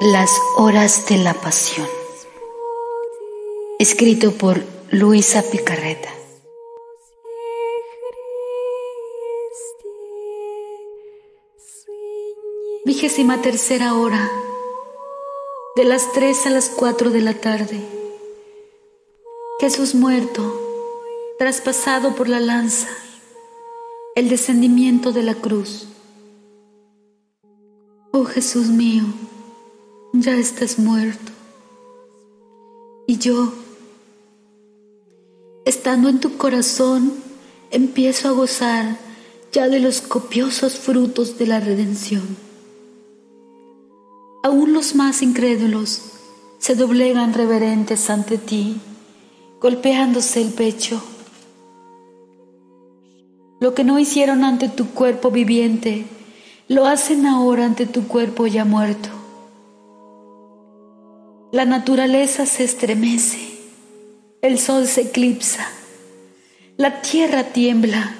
Las horas de la pasión. Escrito por Luisa Picarreta. Vigésima tercera hora. De las tres a las cuatro de la tarde. Jesús muerto, traspasado por la lanza, el descendimiento de la cruz. Oh Jesús mío, ya estás muerto. Y yo, estando en tu corazón, empiezo a gozar ya de los copiosos frutos de la redención. Aún los más incrédulos se doblegan reverentes ante ti, golpeándose el pecho. Lo que no hicieron ante tu cuerpo viviente, lo hacen ahora ante tu cuerpo ya muerto. La naturaleza se estremece, el sol se eclipsa, la tierra tiembla,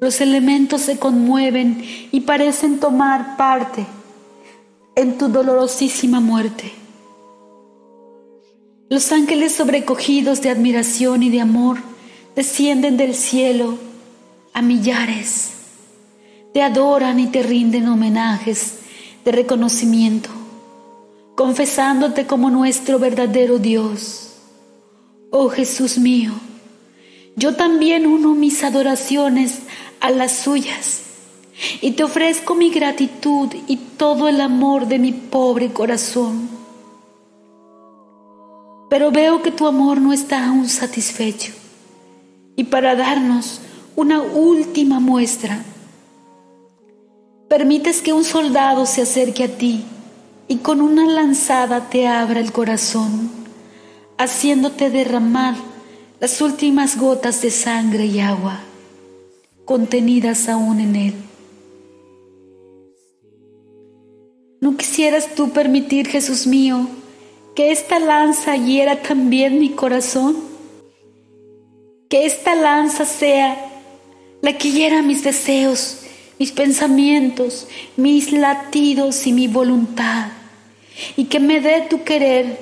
los elementos se conmueven y parecen tomar parte en tu dolorosísima muerte. Los ángeles sobrecogidos de admiración y de amor descienden del cielo a millares, te adoran y te rinden homenajes de reconocimiento confesándote como nuestro verdadero Dios. Oh Jesús mío, yo también uno mis adoraciones a las suyas y te ofrezco mi gratitud y todo el amor de mi pobre corazón. Pero veo que tu amor no está aún satisfecho y para darnos una última muestra, permites que un soldado se acerque a ti y con una lanzada te abra el corazón, haciéndote derramar las últimas gotas de sangre y agua contenidas aún en él. ¿No quisieras tú permitir, Jesús mío, que esta lanza hiera también mi corazón? Que esta lanza sea la que hiera mis deseos mis pensamientos, mis latidos y mi voluntad, y que me dé tu querer,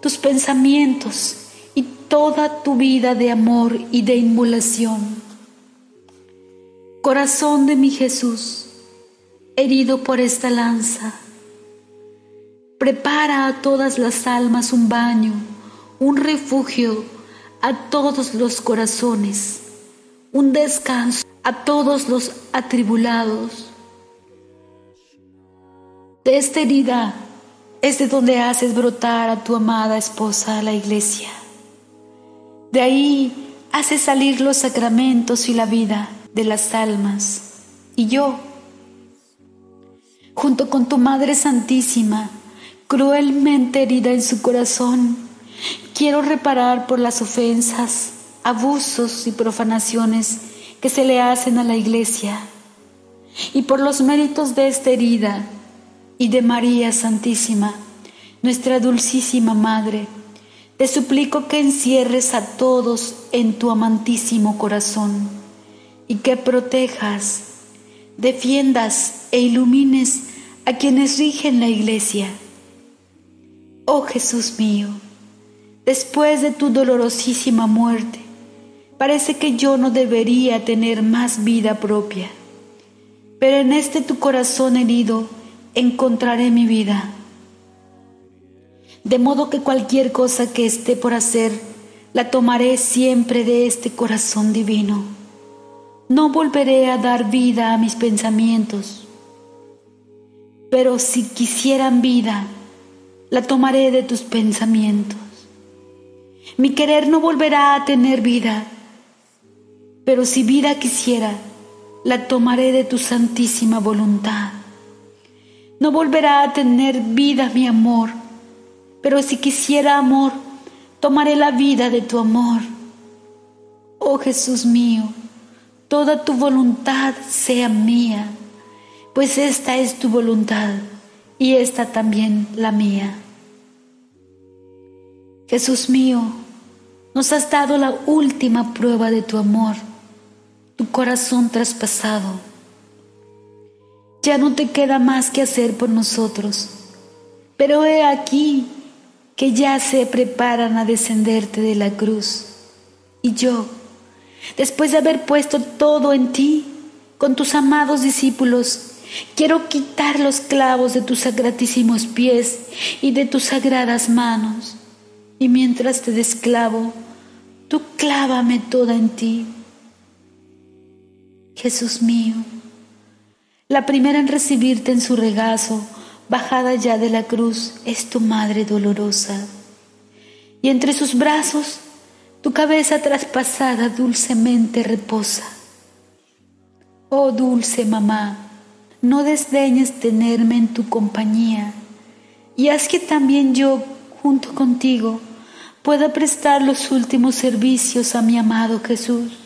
tus pensamientos y toda tu vida de amor y de inmolación. Corazón de mi Jesús, herido por esta lanza, prepara a todas las almas un baño, un refugio a todos los corazones, un descanso a todos los atribulados. De esta herida es de donde haces brotar a tu amada esposa la iglesia. De ahí haces salir los sacramentos y la vida de las almas. Y yo, junto con tu Madre Santísima, cruelmente herida en su corazón, quiero reparar por las ofensas, abusos y profanaciones que se le hacen a la iglesia. Y por los méritos de esta herida y de María Santísima, nuestra dulcísima Madre, te suplico que encierres a todos en tu amantísimo corazón y que protejas, defiendas e ilumines a quienes rigen la iglesia. Oh Jesús mío, después de tu dolorosísima muerte, Parece que yo no debería tener más vida propia, pero en este tu corazón herido encontraré mi vida. De modo que cualquier cosa que esté por hacer, la tomaré siempre de este corazón divino. No volveré a dar vida a mis pensamientos, pero si quisieran vida, la tomaré de tus pensamientos. Mi querer no volverá a tener vida, pero si vida quisiera, la tomaré de tu santísima voluntad. No volverá a tener vida mi amor, pero si quisiera amor, tomaré la vida de tu amor. Oh Jesús mío, toda tu voluntad sea mía, pues esta es tu voluntad y esta también la mía. Jesús mío, nos has dado la última prueba de tu amor tu corazón traspasado. Ya no te queda más que hacer por nosotros. pero he aquí que ya se preparan a descenderte de la cruz. Y yo, después de haber puesto todo en ti, con tus amados discípulos, quiero quitar los clavos de tus sagratísimos pies y de tus sagradas manos. Y mientras te desclavo, tú clávame toda en ti. Jesús mío, la primera en recibirte en su regazo, bajada ya de la cruz, es tu Madre dolorosa. Y entre sus brazos, tu cabeza traspasada dulcemente reposa. Oh dulce mamá, no desdeñes tenerme en tu compañía, y haz que también yo, junto contigo, pueda prestar los últimos servicios a mi amado Jesús.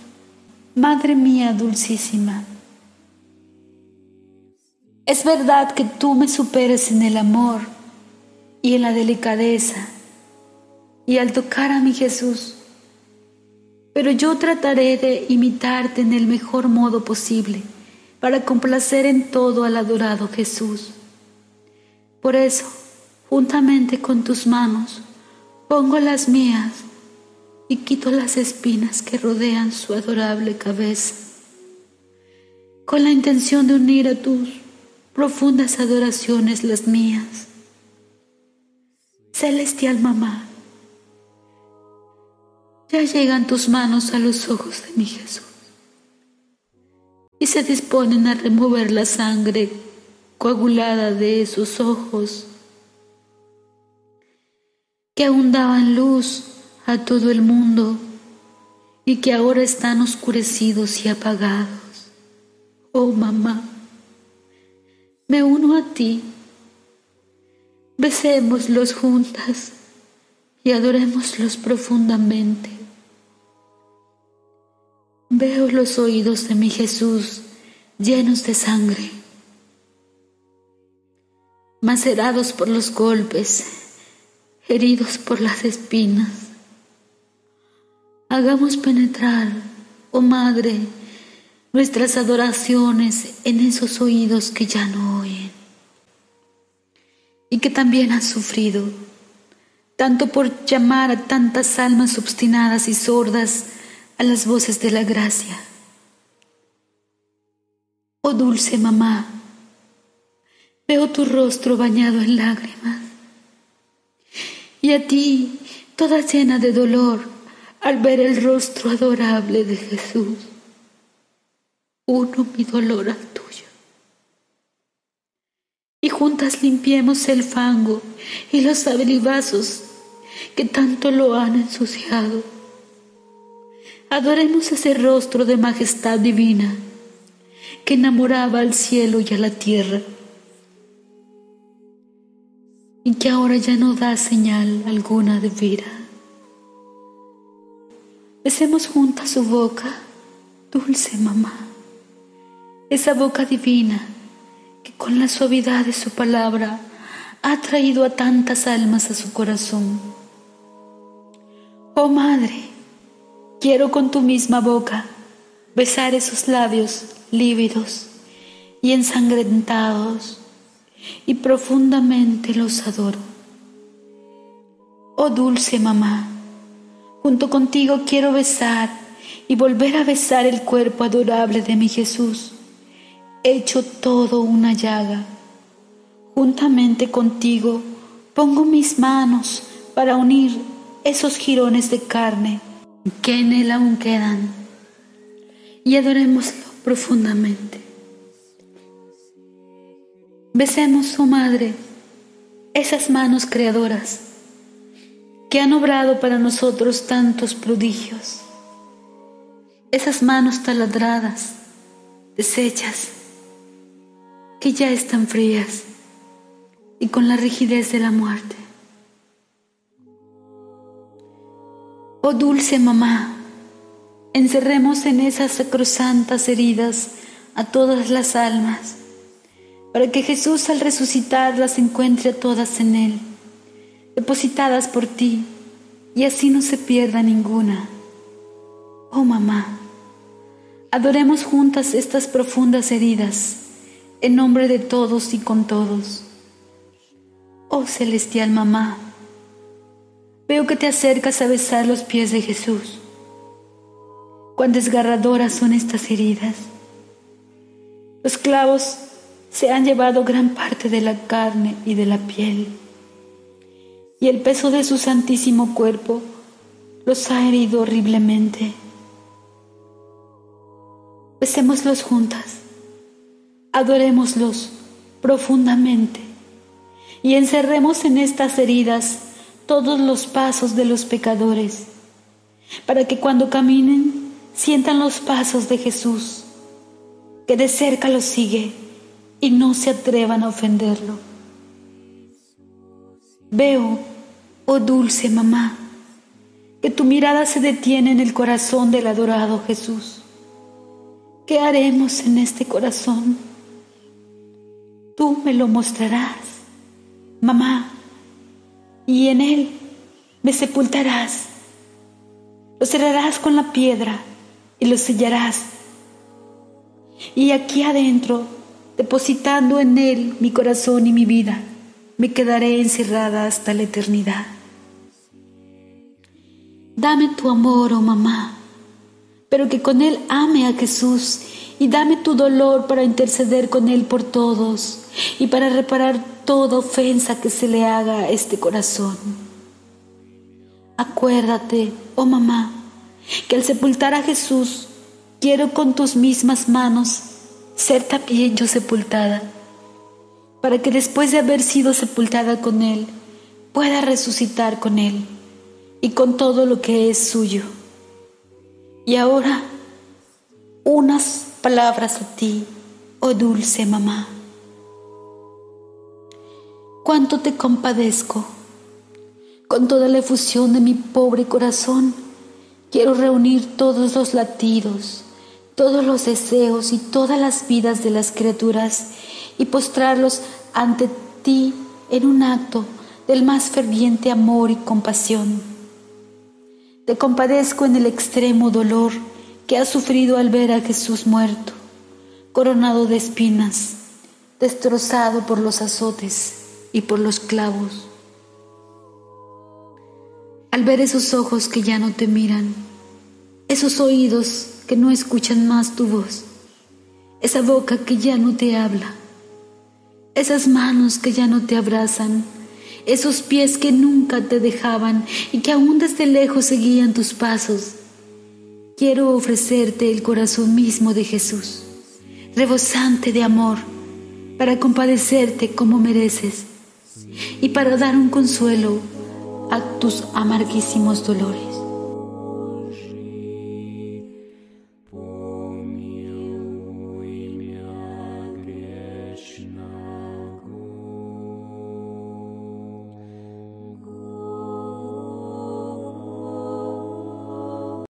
Madre mía dulcísima, es verdad que tú me superas en el amor y en la delicadeza y al tocar a mi Jesús, pero yo trataré de imitarte en el mejor modo posible para complacer en todo al adorado Jesús. Por eso, juntamente con tus manos, pongo las mías y quito las espinas que rodean su adorable cabeza, con la intención de unir a tus profundas adoraciones las mías. Celestial mamá, ya llegan tus manos a los ojos de mi Jesús y se disponen a remover la sangre coagulada de esos ojos que aún daban luz a todo el mundo y que ahora están oscurecidos y apagados. Oh mamá, me uno a ti. Besémoslos juntas y adorémoslos profundamente. Veo los oídos de mi Jesús llenos de sangre, macerados por los golpes, heridos por las espinas. Hagamos penetrar, oh Madre, nuestras adoraciones en esos oídos que ya no oyen y que también han sufrido, tanto por llamar a tantas almas obstinadas y sordas a las voces de la gracia. Oh dulce mamá, veo tu rostro bañado en lágrimas y a ti toda llena de dolor al ver el rostro adorable de Jesús uno mi dolor al tuyo. Y juntas limpiemos el fango y los abelibazos que tanto lo han ensuciado. Adoremos ese rostro de majestad divina que enamoraba al cielo y a la tierra y que ahora ya no da señal alguna de vida. Besemos juntas su boca, dulce mamá esa boca divina que con la suavidad de su palabra ha traído a tantas almas a su corazón. Oh Madre, quiero con tu misma boca besar esos labios lívidos y ensangrentados y profundamente los adoro. Oh dulce mamá, junto contigo quiero besar y volver a besar el cuerpo adorable de mi Jesús hecho todo una llaga. Juntamente contigo pongo mis manos para unir esos jirones de carne que en él aún quedan y adorémoslo profundamente. Besemos, oh Madre, esas manos creadoras que han obrado para nosotros tantos prodigios, esas manos taladradas, deshechas, que ya están frías y con la rigidez de la muerte. Oh dulce mamá, encerremos en esas sacrosantas heridas a todas las almas, para que Jesús al resucitar las encuentre a todas en Él, depositadas por ti, y así no se pierda ninguna. Oh mamá, adoremos juntas estas profundas heridas en nombre de todos y con todos. Oh celestial mamá, veo que te acercas a besar los pies de Jesús. Cuán desgarradoras son estas heridas. Los clavos se han llevado gran parte de la carne y de la piel, y el peso de su santísimo cuerpo los ha herido horriblemente. Besémoslos juntas, adorémoslos profundamente y encerremos en estas heridas todos los pasos de los pecadores, para que cuando caminen sientan los pasos de Jesús, que de cerca los sigue y no se atrevan a ofenderlo. Veo, oh dulce mamá, que tu mirada se detiene en el corazón del adorado Jesús. ¿Qué haremos en este corazón? Tú me lo mostrarás mamá, y en él me sepultarás. Lo cerrarás con la piedra y lo sellarás. Y aquí adentro, depositando en él mi corazón y mi vida, me quedaré encerrada hasta la eternidad. Dame tu amor, oh mamá, pero que con él ame a Jesús y dame tu dolor para interceder con él por todos y para reparar toda ofensa que se le haga a este corazón. Acuérdate, oh mamá, que al sepultar a Jesús, quiero con tus mismas manos ser también yo sepultada, para que después de haber sido sepultada con Él, pueda resucitar con Él y con todo lo que es suyo. Y ahora, unas palabras a ti, oh dulce mamá cuánto te compadezco. Con toda la efusión de mi pobre corazón, quiero reunir todos los latidos, todos los deseos y todas las vidas de las criaturas y postrarlos ante ti en un acto del más ferviente amor y compasión. Te compadezco en el extremo dolor que has sufrido al ver a Jesús muerto, coronado de espinas, destrozado por los azotes y por los clavos. Al ver esos ojos que ya no te miran, esos oídos que no escuchan más tu voz, esa boca que ya no te habla, esas manos que ya no te abrazan, esos pies que nunca te dejaban y que aún desde lejos seguían tus pasos, quiero ofrecerte el corazón mismo de Jesús, rebosante de amor, para compadecerte como mereces y para dar un consuelo a tus amarguísimos dolores.